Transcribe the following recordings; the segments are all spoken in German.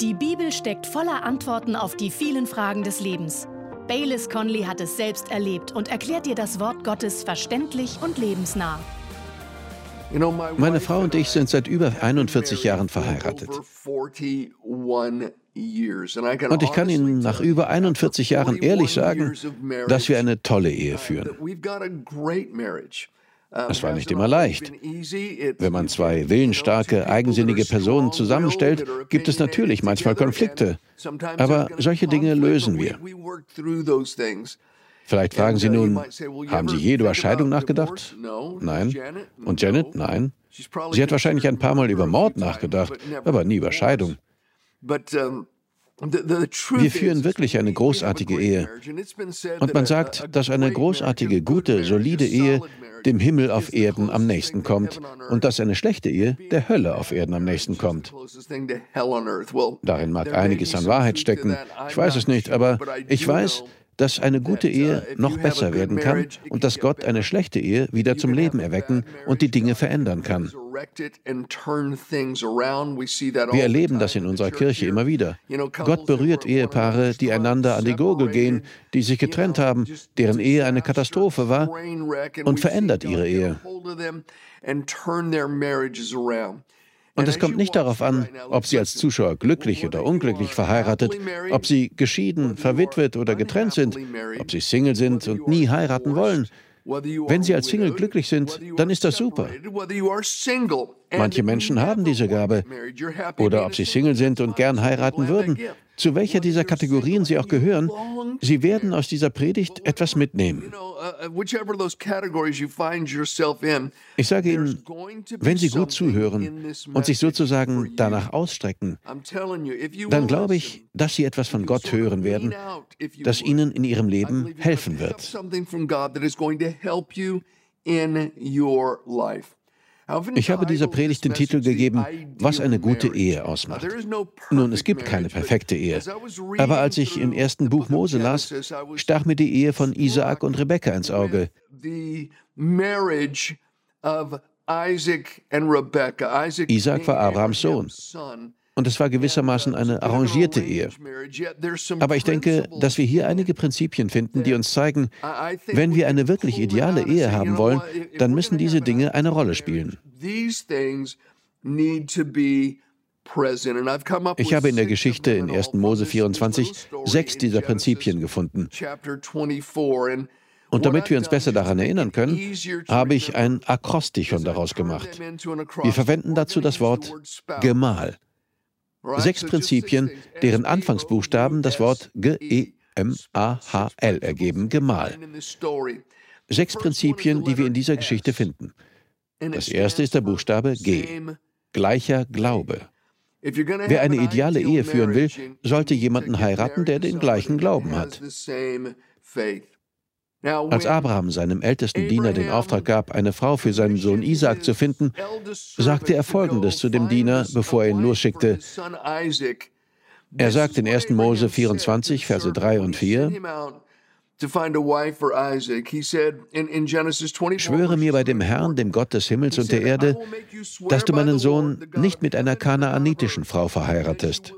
Die Bibel steckt voller Antworten auf die vielen Fragen des Lebens. Baylis Conley hat es selbst erlebt und erklärt dir das Wort Gottes verständlich und lebensnah. Meine Frau und ich sind seit über 41 Jahren verheiratet. Und ich kann Ihnen nach über 41 Jahren ehrlich sagen, dass wir eine tolle Ehe führen. Es war nicht immer leicht. Wenn man zwei willensstarke, eigensinnige Personen zusammenstellt, gibt es natürlich manchmal Konflikte. Aber solche Dinge lösen wir. Vielleicht fragen Sie nun, haben Sie je über Scheidung nachgedacht? Nein. Und Janet? Nein. Sie hat wahrscheinlich ein paar Mal über Mord nachgedacht, aber nie über Scheidung. Wir führen wirklich eine großartige Ehe. Und man sagt, dass eine großartige, gute, solide Ehe dem Himmel auf Erden am nächsten kommt und dass eine schlechte Ehe der Hölle auf Erden am nächsten kommt. Darin mag einiges an Wahrheit stecken. Ich weiß es nicht, aber ich weiß, dass eine gute Ehe noch besser werden kann und dass Gott eine schlechte Ehe wieder zum Leben erwecken und die Dinge verändern kann. Wir erleben das in unserer Kirche immer wieder. Gott berührt Ehepaare, die einander an die Gurgel gehen, die sich getrennt haben, deren Ehe eine Katastrophe war, und verändert ihre Ehe. Und es kommt nicht darauf an, ob Sie als Zuschauer glücklich oder unglücklich verheiratet, ob Sie geschieden, verwitwet oder getrennt sind, ob Sie Single sind und nie heiraten wollen. Wenn Sie als Single glücklich sind, dann ist das super. Manche Menschen haben diese Gabe. Oder ob sie Single sind und gern heiraten würden. Zu welcher dieser Kategorien Sie auch gehören, Sie werden aus dieser Predigt etwas mitnehmen. Uh, ich sage Ihnen, wenn Sie gut zuhören und sich sozusagen danach ausstrecken, dann glaube ich, dass Sie etwas von Gott hören werden, das Ihnen in Ihrem Leben helfen wird. Ich habe dieser Predigt den Titel gegeben, was eine gute Ehe ausmacht. Nun, es gibt keine perfekte Ehe. Aber als ich im ersten Buch Mose las, stach mir die Ehe von Isaak und Rebekka ins Auge. Isaac war Abrahams Sohn. Und es war gewissermaßen eine arrangierte Ehe. Aber ich denke, dass wir hier einige Prinzipien finden, die uns zeigen, wenn wir eine wirklich ideale Ehe haben wollen, dann müssen diese Dinge eine Rolle spielen. Ich habe in der Geschichte in 1. Mose 24 sechs dieser Prinzipien gefunden. Und damit wir uns besser daran erinnern können, habe ich ein Akrostichon daraus gemacht. Wir verwenden dazu das Wort Gemahl. Sechs Prinzipien, deren Anfangsbuchstaben das Wort G-E-M-A-H-L ergeben, Gemahl. Sechs Prinzipien, die wir in dieser Geschichte finden. Das erste ist der Buchstabe G, gleicher Glaube. Wer eine ideale Ehe führen will, sollte jemanden heiraten, der den gleichen Glauben hat. Als Abraham seinem ältesten Diener den Auftrag gab, eine Frau für seinen Sohn Isaac zu finden, sagte er Folgendes zu dem Diener, bevor er ihn losschickte. Er sagt in 1. Mose 24, Verse 3 und 4, Schwöre mir bei dem Herrn, dem Gott des Himmels und der Erde, dass du meinen Sohn nicht mit einer kanaanitischen Frau verheiratest.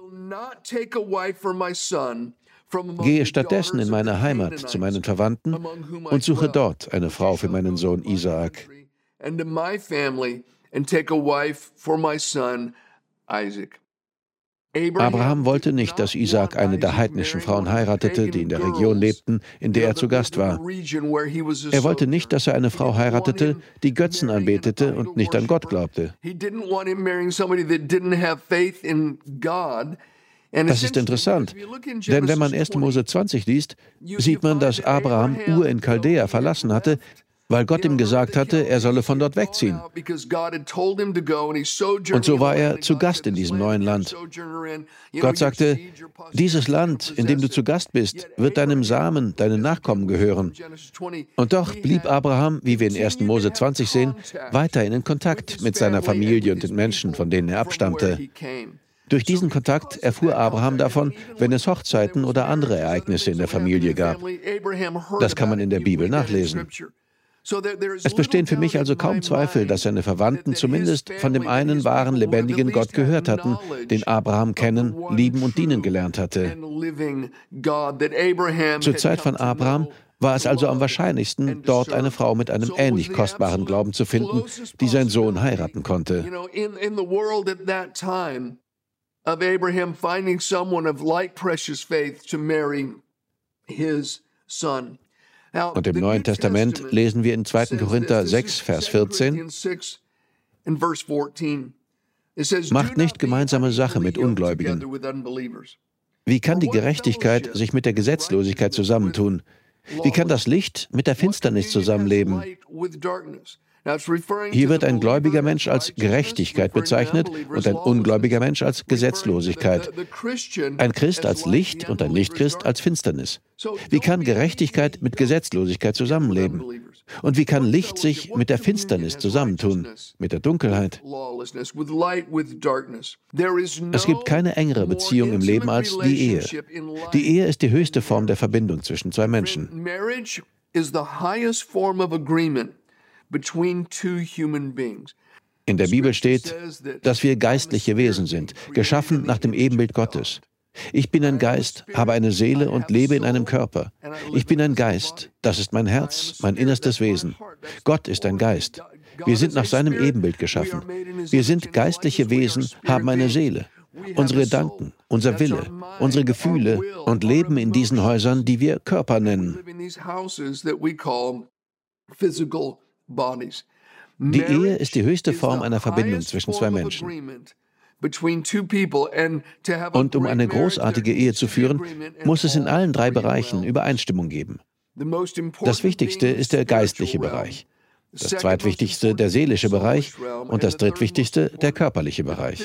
Gehe stattdessen in meine Heimat zu meinen Verwandten und suche dort eine Frau für meinen Sohn Isaak. Abraham wollte nicht, dass Isaak eine der heidnischen Frauen heiratete, die in der Region lebten, in der er zu Gast war. Er wollte nicht, dass er eine Frau heiratete, die Götzen anbetete und nicht an Gott glaubte. Das ist interessant, denn wenn man 1. Mose 20 liest, sieht man, dass Abraham Ur in Chaldea verlassen hatte, weil Gott ihm gesagt hatte, er solle von dort wegziehen. Und so war er zu Gast in diesem neuen Land. Gott sagte, dieses Land, in dem du zu Gast bist, wird deinem Samen, deinen Nachkommen gehören. Und doch blieb Abraham, wie wir in 1. Mose 20 sehen, weiterhin in Kontakt mit seiner Familie und den Menschen, von denen er abstammte. Durch diesen Kontakt erfuhr Abraham davon, wenn es Hochzeiten oder andere Ereignisse in der Familie gab. Das kann man in der Bibel nachlesen. Es bestehen für mich also kaum Zweifel, dass seine Verwandten zumindest von dem einen wahren, lebendigen Gott gehört hatten, den Abraham kennen, lieben und dienen gelernt hatte. Zur Zeit von Abraham war es also am wahrscheinlichsten, dort eine Frau mit einem ähnlich kostbaren Glauben zu finden, die sein Sohn heiraten konnte. Of Abraham finding someone of like precious faith to marry his son. Und im Neuen Testament lesen wir in 2. Korinther 6, Vers 14, Macht nicht gemeinsame Sache mit Ungläubigen. Wie kann die Gerechtigkeit sich mit der Gesetzlosigkeit zusammentun? Wie kann das Licht mit der Finsternis zusammenleben? Hier wird ein gläubiger Mensch als Gerechtigkeit bezeichnet und ein ungläubiger Mensch als Gesetzlosigkeit. Ein Christ als Licht und ein Nichtchrist als Finsternis. Wie kann Gerechtigkeit mit Gesetzlosigkeit zusammenleben? Und wie kann Licht sich mit der Finsternis zusammentun, mit der Dunkelheit? Es gibt keine engere Beziehung im Leben als die Ehe. Die Ehe ist die höchste Form der Verbindung zwischen zwei Menschen. Marriage is the highest form of agreement in der Bibel steht, dass wir geistliche Wesen sind, geschaffen nach dem Ebenbild Gottes. Ich bin ein Geist, habe eine Seele und lebe in einem Körper. Ich bin ein Geist, das ist mein Herz, mein innerstes Wesen. Gott ist ein Geist. Wir sind nach seinem Ebenbild geschaffen. Wir sind geistliche Wesen, haben eine Seele. Unsere Gedanken, unser Wille, unsere Gefühle und leben in diesen Häusern, die wir Körper nennen. Die Ehe ist die höchste Form einer Verbindung zwischen zwei Menschen. Und um eine großartige Ehe zu führen, muss es in allen drei Bereichen Übereinstimmung geben. Das Wichtigste ist der geistliche Bereich, das zweitwichtigste der seelische Bereich und das drittwichtigste der körperliche Bereich.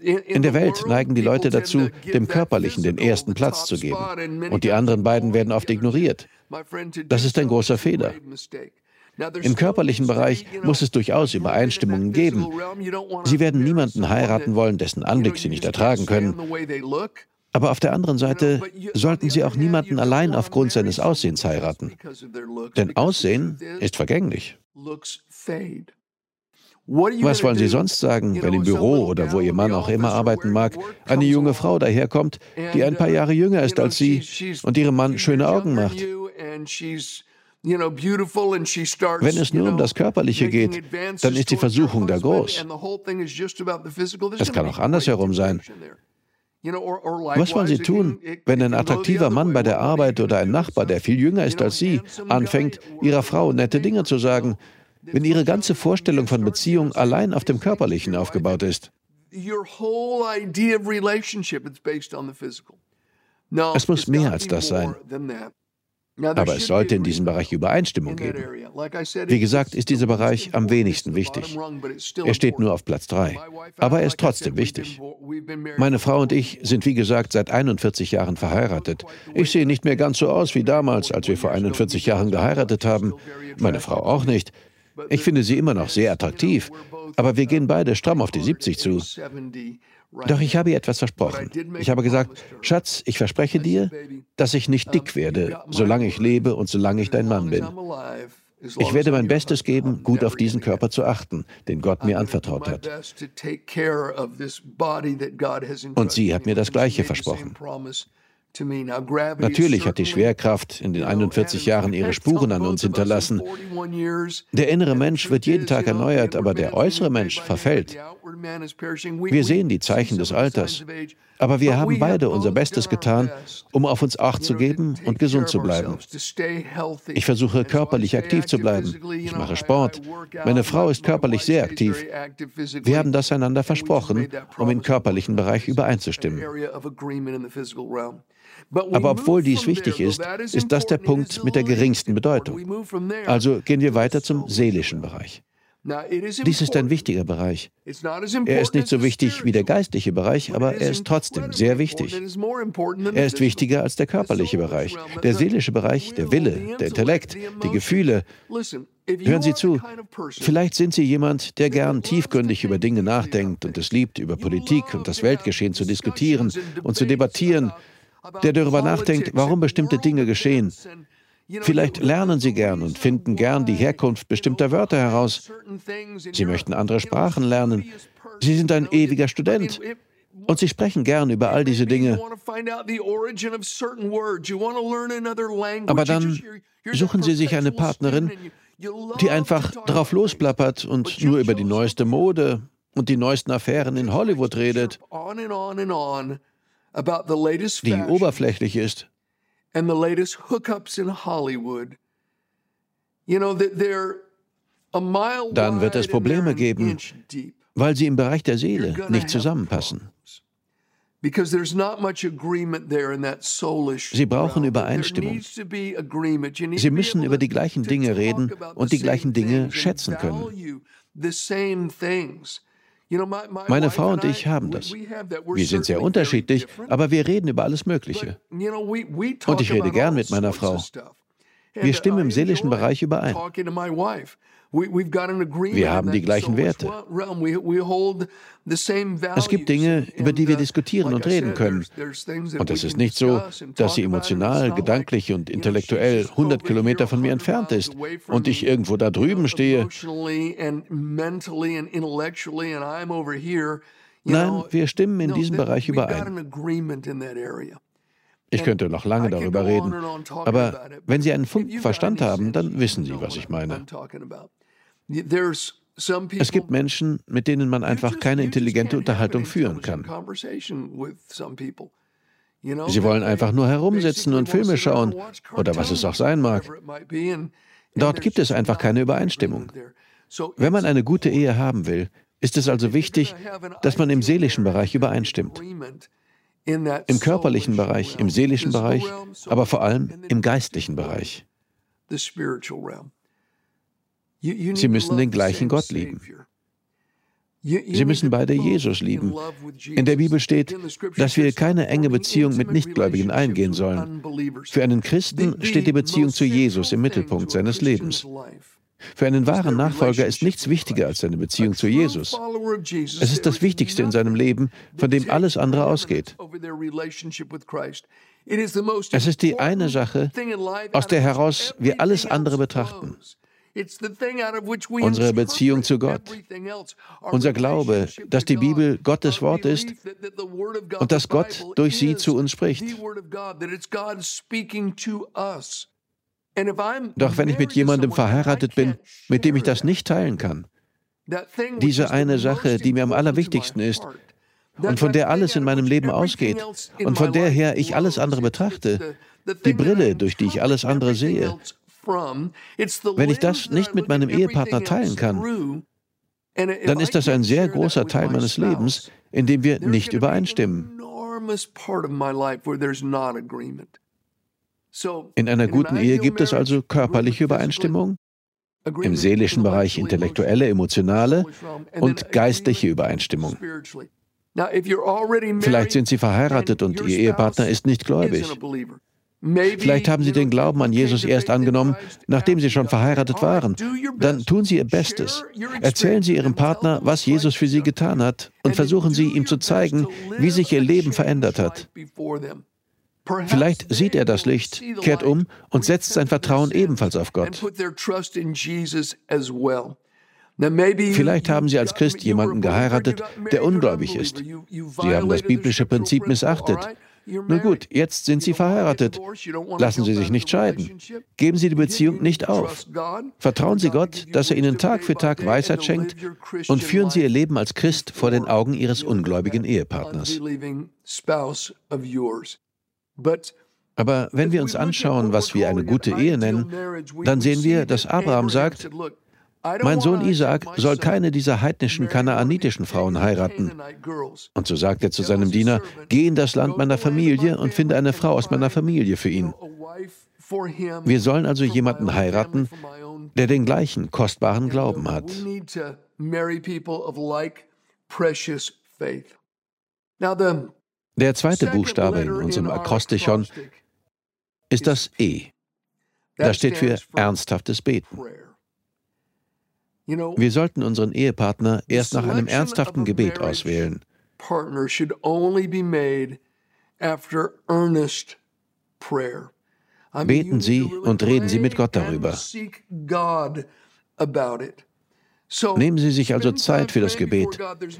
In der Welt neigen die Leute dazu, dem Körperlichen den ersten Platz zu geben, und die anderen beiden werden oft ignoriert. Das ist ein großer Fehler. Im körperlichen Bereich muss es durchaus Übereinstimmungen geben. Sie werden niemanden heiraten wollen, dessen Anblick Sie nicht ertragen können. Aber auf der anderen Seite sollten Sie auch niemanden allein aufgrund seines Aussehens heiraten. Denn Aussehen ist vergänglich. Was wollen Sie sonst sagen, wenn im Büro oder wo Ihr Mann auch immer arbeiten mag, eine junge Frau daherkommt, die ein paar Jahre jünger ist als Sie und Ihrem Mann schöne Augen macht? Wenn es nur um das Körperliche geht, dann ist die Versuchung da groß. Es kann auch andersherum sein. Was wollen Sie tun, wenn ein attraktiver Mann bei der Arbeit oder ein Nachbar, der viel jünger ist als Sie, anfängt, Ihrer Frau nette Dinge zu sagen, wenn Ihre ganze Vorstellung von Beziehung allein auf dem Körperlichen aufgebaut ist. Es muss mehr als das sein. Aber es sollte in diesem Bereich Übereinstimmung geben. Wie gesagt, ist dieser Bereich am wenigsten wichtig. Er steht nur auf Platz 3. Aber er ist trotzdem wichtig. Meine Frau und ich sind, wie gesagt, seit 41 Jahren verheiratet. Ich sehe nicht mehr ganz so aus wie damals, als wir vor 41 Jahren geheiratet haben. Meine Frau auch nicht. Ich finde sie immer noch sehr attraktiv, aber wir gehen beide stramm auf die 70 zu. Doch ich habe ihr etwas versprochen. Ich habe gesagt, Schatz, ich verspreche dir, dass ich nicht dick werde, solange ich lebe und solange ich dein Mann bin. Ich werde mein Bestes geben, gut auf diesen Körper zu achten, den Gott mir anvertraut hat. Und sie hat mir das Gleiche versprochen. Natürlich hat die Schwerkraft in den 41 Jahren ihre Spuren an uns hinterlassen. Der innere Mensch wird jeden Tag erneuert, aber der äußere Mensch verfällt. Wir sehen die Zeichen des Alters, aber wir haben beide unser Bestes getan, um auf uns Acht zu geben und gesund zu bleiben. Ich versuche körperlich aktiv zu bleiben. Ich mache Sport. Meine Frau ist körperlich sehr aktiv. Wir haben das einander versprochen, um im körperlichen Bereich übereinzustimmen. Aber obwohl dies wichtig ist, ist das der Punkt mit der geringsten Bedeutung. Also gehen wir weiter zum seelischen Bereich. Dies ist ein wichtiger Bereich. Er ist nicht so wichtig wie der geistliche Bereich, aber er ist trotzdem sehr wichtig. Er ist wichtiger als der körperliche Bereich. Der seelische Bereich, der Wille, der Intellekt, die Gefühle. Hören Sie zu, vielleicht sind Sie jemand, der gern tiefgründig über Dinge nachdenkt und es liebt, über Politik und das Weltgeschehen zu diskutieren und zu debattieren der darüber nachdenkt, warum bestimmte Dinge geschehen. Vielleicht lernen Sie gern und finden gern die Herkunft bestimmter Wörter heraus. Sie möchten andere Sprachen lernen. Sie sind ein ewiger Student. Und Sie sprechen gern über all diese Dinge. Aber dann suchen Sie sich eine Partnerin, die einfach drauf losplappert und nur über die neueste Mode und die neuesten Affären in Hollywood redet, die oberflächlich ist. And the latest hookups in Hollywood. You know, they're a mile Dann wird es Probleme geben, weil sie im Bereich der Seele nicht zusammenpassen. Sie brauchen Übereinstimmung. Sie müssen über die gleichen Dinge reden und die gleichen Dinge schätzen können. Meine Frau und ich haben das. Wir sind sehr unterschiedlich, aber wir reden über alles Mögliche. Und ich rede gern mit meiner Frau. Wir stimmen im seelischen Bereich überein. Wir haben die gleichen Werte. Es gibt Dinge, über die wir diskutieren und reden können. Und es ist nicht so, dass sie emotional, gedanklich und intellektuell 100 Kilometer von mir entfernt ist und ich irgendwo da drüben stehe. Nein, wir stimmen in diesem Bereich überein. Ich könnte noch lange darüber reden, aber wenn Sie einen Funken Verstand haben, dann wissen Sie, was ich meine. Es gibt Menschen, mit denen man einfach keine intelligente Unterhaltung führen kann. Sie wollen einfach nur herumsitzen und Filme schauen oder was es auch sein mag. Dort gibt es einfach keine Übereinstimmung. Wenn man eine gute Ehe haben will, ist es also wichtig, dass man im seelischen Bereich übereinstimmt. Im körperlichen Bereich, im seelischen Bereich, aber vor allem im geistlichen Bereich. Sie müssen den gleichen Gott lieben. Sie müssen beide Jesus lieben. In der Bibel steht, dass wir keine enge Beziehung mit Nichtgläubigen eingehen sollen. Für einen Christen steht die Beziehung zu Jesus im Mittelpunkt seines Lebens. Für einen wahren Nachfolger ist nichts wichtiger als seine Beziehung zu Jesus. Es ist das Wichtigste in seinem Leben, von dem alles andere ausgeht. Es ist die eine Sache, aus der heraus wir alles andere betrachten. Unsere Beziehung zu Gott, unser Glaube, dass die Bibel Gottes Wort ist und dass Gott durch sie zu uns spricht. Doch wenn ich mit jemandem verheiratet bin, mit dem ich das nicht teilen kann, diese eine Sache, die mir am allerwichtigsten ist und von der alles in meinem Leben ausgeht und von der her ich alles andere betrachte, die Brille, durch die ich alles andere sehe, wenn ich das nicht mit meinem Ehepartner teilen kann, dann ist das ein sehr großer Teil meines Lebens, in dem wir nicht übereinstimmen. In einer guten Ehe gibt es also körperliche Übereinstimmung, im seelischen Bereich intellektuelle, emotionale und geistliche Übereinstimmung. Vielleicht sind Sie verheiratet und Ihr Ehepartner ist nicht gläubig. Vielleicht haben Sie den Glauben an Jesus erst angenommen, nachdem Sie schon verheiratet waren. Dann tun Sie Ihr Bestes. Erzählen Sie Ihrem Partner, was Jesus für Sie getan hat und versuchen Sie ihm zu zeigen, wie sich Ihr Leben verändert hat. Vielleicht sieht er das Licht, kehrt um und setzt sein Vertrauen ebenfalls auf Gott. Vielleicht haben Sie als Christ jemanden geheiratet, der ungläubig ist. Sie haben das biblische Prinzip missachtet. Nun gut, jetzt sind Sie verheiratet. Lassen Sie sich nicht scheiden. Geben Sie die Beziehung nicht auf. Vertrauen Sie Gott, dass er Ihnen Tag für Tag Weisheit schenkt und führen Sie Ihr Leben als Christ vor den Augen Ihres ungläubigen Ehepartners. Aber wenn wir uns anschauen, was wir eine gute Ehe nennen, dann sehen wir, dass Abraham sagt, mein Sohn Isaak soll keine dieser heidnischen kanaanitischen Frauen heiraten. Und so sagt er zu seinem Diener, geh in das Land meiner Familie und finde eine Frau aus meiner Familie für ihn. Wir sollen also jemanden heiraten, der den gleichen kostbaren Glauben hat. Der zweite Buchstabe in unserem Akrostichon ist das E. Das steht für ernsthaftes Beten. Wir sollten unseren Ehepartner erst nach einem ernsthaften Gebet auswählen. Beten Sie und reden Sie mit Gott darüber. Nehmen Sie sich also Zeit für das Gebet.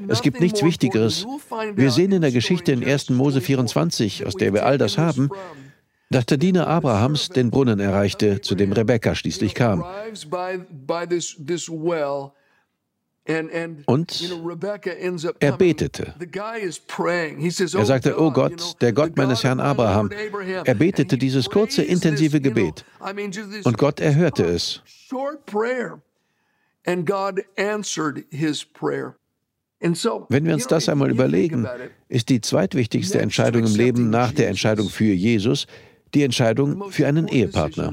Es gibt nichts Wichtigeres. Wir sehen in der Geschichte in 1. Mose 24, aus der wir all das haben, dass der Diener Abrahams den Brunnen erreichte, zu dem Rebekka schließlich kam. Und er betete. Er sagte, oh Gott, der Gott meines Herrn Abraham. Er betete dieses kurze, intensive Gebet. Und Gott erhörte es. Wenn wir uns das einmal überlegen, ist die zweitwichtigste Entscheidung im Leben nach der Entscheidung für Jesus die Entscheidung für einen Ehepartner.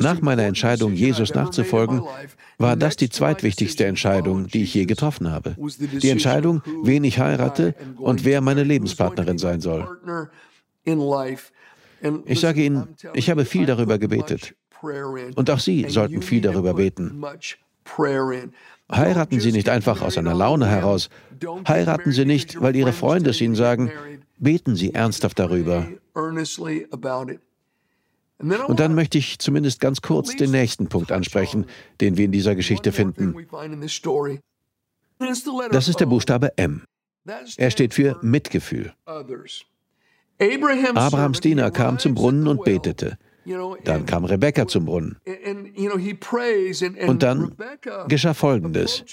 Nach meiner Entscheidung, Jesus nachzufolgen, war das die zweitwichtigste Entscheidung, die ich je getroffen habe. Die Entscheidung, wen ich heirate und wer meine Lebenspartnerin sein soll. Ich sage Ihnen, ich habe viel darüber gebetet. Und auch Sie sollten viel darüber beten. Heiraten Sie nicht einfach aus einer Laune heraus. Heiraten Sie nicht, weil Ihre Freunde es Ihnen sagen. Beten Sie ernsthaft darüber. Und dann möchte ich zumindest ganz kurz den nächsten Punkt ansprechen, den wir in dieser Geschichte finden. Das ist der Buchstabe M. Er steht für Mitgefühl. Abrahams Diener kam zum Brunnen und betete. Dann kam Rebekka zum Brunnen. Und dann geschah Folgendes.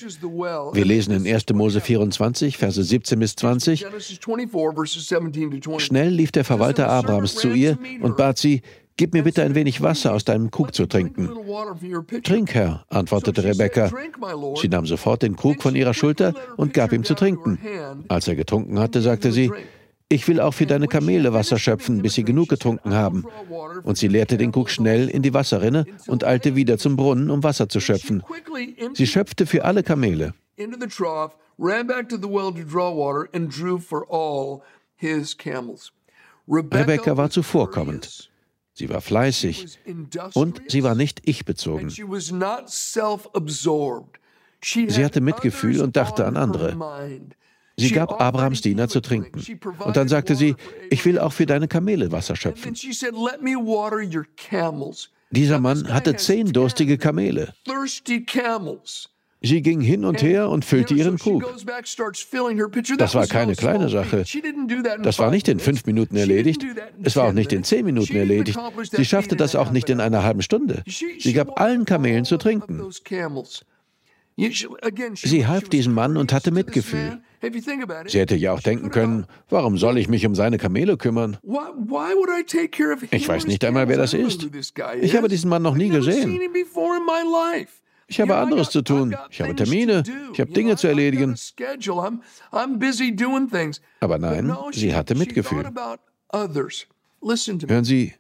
Wir lesen in 1. Mose 24, Verse 17 bis 20. Schnell lief der Verwalter Abrahams zu ihr und bat sie, Gib mir bitte ein wenig Wasser aus deinem Krug zu trinken. Trink, Herr, antwortete Rebekka. Sie nahm sofort den Krug von ihrer Schulter und gab ihm zu trinken. Als er getrunken hatte, sagte sie, ich will auch für deine Kamele Wasser schöpfen, bis sie genug getrunken haben. Und sie leerte den Krug schnell in die Wasserrinne und eilte wieder zum Brunnen, um Wasser zu schöpfen. Sie schöpfte für alle Kamele. Rebecca war zuvorkommend. Sie war fleißig und sie war nicht ich-bezogen. Sie hatte Mitgefühl und dachte an andere. Sie gab Abrahams Diener zu trinken. Und dann sagte sie, ich will auch für deine Kamele Wasser schöpfen. Dieser Mann hatte zehn durstige Kamele. Sie ging hin und her und füllte ihren Krug. Das war keine kleine Sache. Das war nicht in fünf Minuten erledigt. Es war auch nicht in zehn Minuten erledigt. Sie schaffte das auch nicht in einer halben Stunde. Sie gab allen Kamelen zu trinken. Sie half diesem Mann und hatte Mitgefühl. Sie hätte ja auch denken können, warum soll ich mich um seine Kamele kümmern? Ich weiß nicht einmal, wer das ist. Ich habe diesen Mann noch nie gesehen. Ich habe anderes zu tun. Ich habe Termine. Ich habe Dinge zu erledigen. Aber nein, sie hatte Mitgefühl. Hören Sie,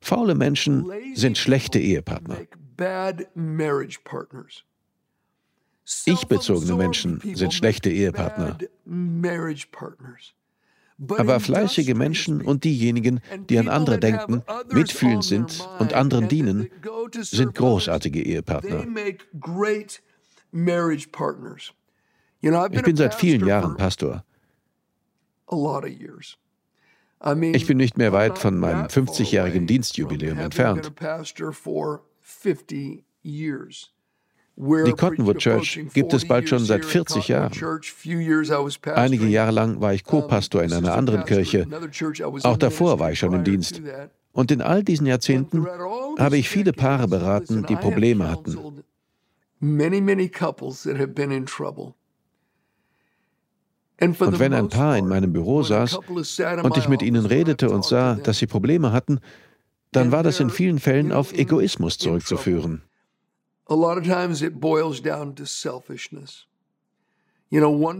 faule Menschen sind schlechte Ehepartner. Ich-bezogene Menschen sind schlechte Ehepartner. Aber fleißige Menschen und diejenigen, die an andere denken, mitfühlend sind und anderen dienen, sind großartige Ehepartner. Ich bin seit vielen Jahren Pastor. Ich bin nicht mehr weit von meinem 50-jährigen Dienstjubiläum entfernt. Die Cottonwood Church gibt es bald schon seit 40 Jahren. Einige Jahre lang war ich Co-Pastor in einer anderen Kirche. Auch davor war ich schon im Dienst. Und in all diesen Jahrzehnten habe ich viele Paare beraten, die Probleme hatten. Und wenn ein Paar in meinem Büro saß und ich mit ihnen redete und sah, dass sie Probleme hatten, dann war das in vielen Fällen auf Egoismus zurückzuführen.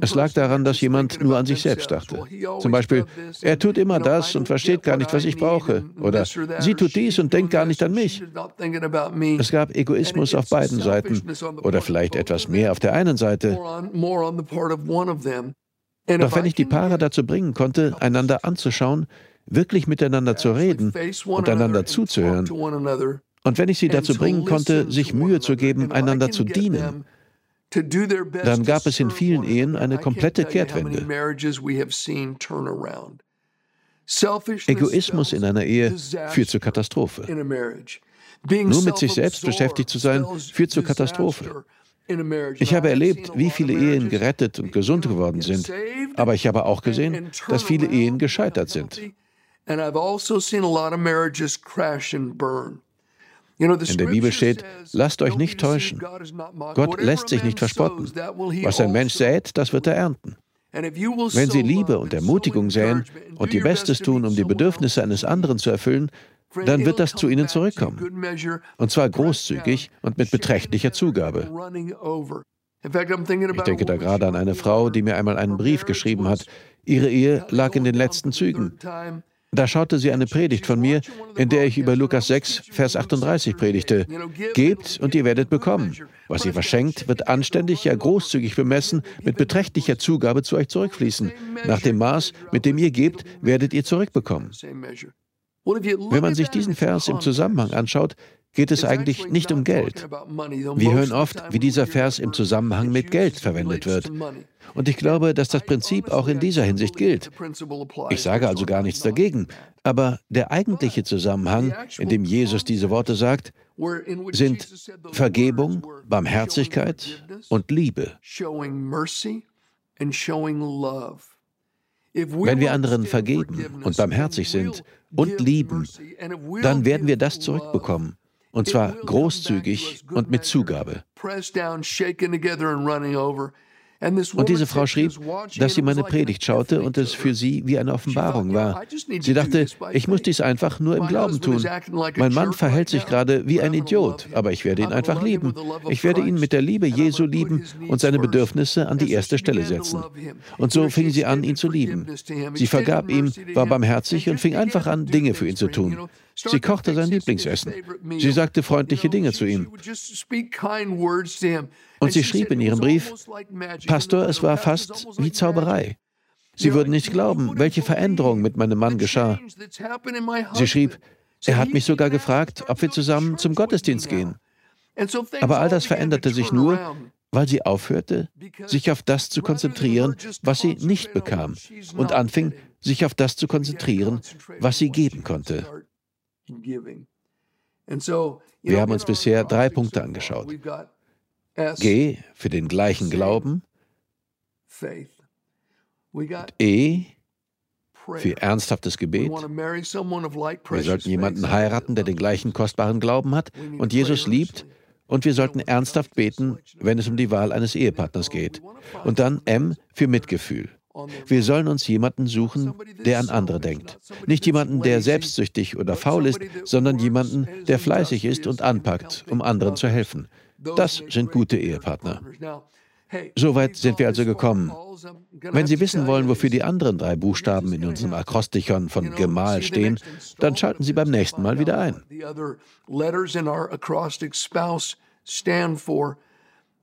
Es lag daran, dass jemand nur an sich selbst dachte. Zum Beispiel, er tut immer das und versteht gar nicht, was ich brauche. Oder sie tut dies und denkt gar nicht an mich. Es gab Egoismus auf beiden Seiten. Oder vielleicht etwas mehr auf der einen Seite. Doch wenn ich die Paare dazu bringen konnte, einander anzuschauen, wirklich miteinander zu reden und einander zuzuhören, und wenn ich sie dazu bringen konnte, sich Mühe zu geben, einander zu dienen, dann gab es in vielen Ehen eine komplette Kehrtwende. Egoismus in einer Ehe führt zur Katastrophe. Nur mit sich selbst beschäftigt zu sein, führt zur Katastrophe. Ich habe erlebt, wie viele Ehen gerettet und gesund geworden sind, aber ich habe auch gesehen, dass viele Ehen gescheitert sind. Also in der Bibel steht, lasst euch nicht täuschen. Gott lässt sich nicht verspotten. Was ein Mensch sät, das wird er ernten. Wenn Sie Liebe und Ermutigung säen und Ihr Bestes tun, um die Bedürfnisse eines anderen zu erfüllen, dann wird das zu Ihnen zurückkommen. Und zwar großzügig und mit beträchtlicher Zugabe. Ich denke da gerade an eine Frau, die mir einmal einen Brief geschrieben hat. Ihre Ehe lag in den letzten Zügen. Da schaute sie eine Predigt von mir, in der ich über Lukas 6, Vers 38 predigte. Gebt und ihr werdet bekommen. Was ihr verschenkt, wird anständig, ja großzügig bemessen, mit beträchtlicher Zugabe zu euch zurückfließen. Nach dem Maß, mit dem ihr gebt, werdet ihr zurückbekommen. Wenn man sich diesen Vers im Zusammenhang anschaut, geht es eigentlich nicht um Geld. Wir hören oft, wie dieser Vers im Zusammenhang mit Geld verwendet wird. Und ich glaube, dass das Prinzip auch in dieser Hinsicht gilt. Ich sage also gar nichts dagegen, aber der eigentliche Zusammenhang, in dem Jesus diese Worte sagt, sind Vergebung, Barmherzigkeit und Liebe. Wenn wir anderen vergeben und barmherzig sind und lieben, dann werden wir das zurückbekommen. Und zwar großzügig und mit Zugabe. Und diese Frau schrieb, dass sie meine Predigt schaute und es für sie wie eine Offenbarung war. Sie dachte, ich muss dies einfach nur im Glauben tun. Mein Mann verhält sich gerade wie ein Idiot, aber ich werde ihn einfach lieben. Ich werde ihn mit der Liebe Jesu lieben und seine Bedürfnisse an die erste Stelle setzen. Und so fing sie an, ihn zu lieben. Sie vergab ihm, war barmherzig und fing einfach an, Dinge für ihn zu tun. Sie kochte sein Lieblingsessen. Sie sagte freundliche Dinge zu ihm. Und sie schrieb in ihrem Brief, Pastor, es war fast wie Zauberei. Sie würden nicht glauben, welche Veränderung mit meinem Mann geschah. Sie schrieb, er hat mich sogar gefragt, ob wir zusammen zum Gottesdienst gehen. Aber all das veränderte sich nur, weil sie aufhörte, sich auf das zu konzentrieren, was sie nicht bekam, und anfing, sich auf das zu konzentrieren, was sie geben konnte. Wir haben uns bisher drei Punkte angeschaut. G für den gleichen Glauben. E für ernsthaftes Gebet. Wir sollten jemanden heiraten, der den gleichen kostbaren Glauben hat und Jesus liebt. Und wir sollten ernsthaft beten, wenn es um die Wahl eines Ehepartners geht. Und dann M für Mitgefühl. Wir sollen uns jemanden suchen, der an andere denkt. Nicht jemanden, der selbstsüchtig oder faul ist, sondern jemanden, der fleißig ist und anpackt, um anderen zu helfen. Das sind gute Ehepartner. Soweit sind wir also gekommen. Wenn Sie wissen wollen, wofür die anderen drei Buchstaben in unserem Akrostichon von Gemahl stehen, dann schalten Sie beim nächsten Mal wieder ein.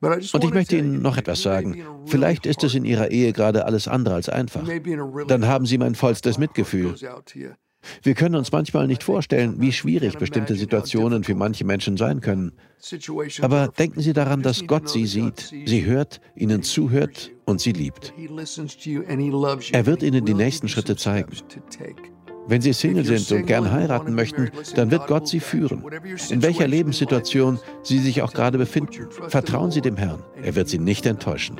Und ich möchte Ihnen noch etwas sagen. Vielleicht ist es in Ihrer Ehe gerade alles andere als einfach. Dann haben Sie mein vollstes Mitgefühl. Wir können uns manchmal nicht vorstellen, wie schwierig bestimmte Situationen für manche Menschen sein können. Aber denken Sie daran, dass Gott Sie sieht, Sie hört, Ihnen zuhört und Sie liebt. Er wird Ihnen die nächsten Schritte zeigen. Wenn Sie Single sind und gern heiraten möchten, dann wird Gott Sie führen. In welcher Lebenssituation Sie sich auch gerade befinden, vertrauen Sie dem Herrn. Er wird Sie nicht enttäuschen.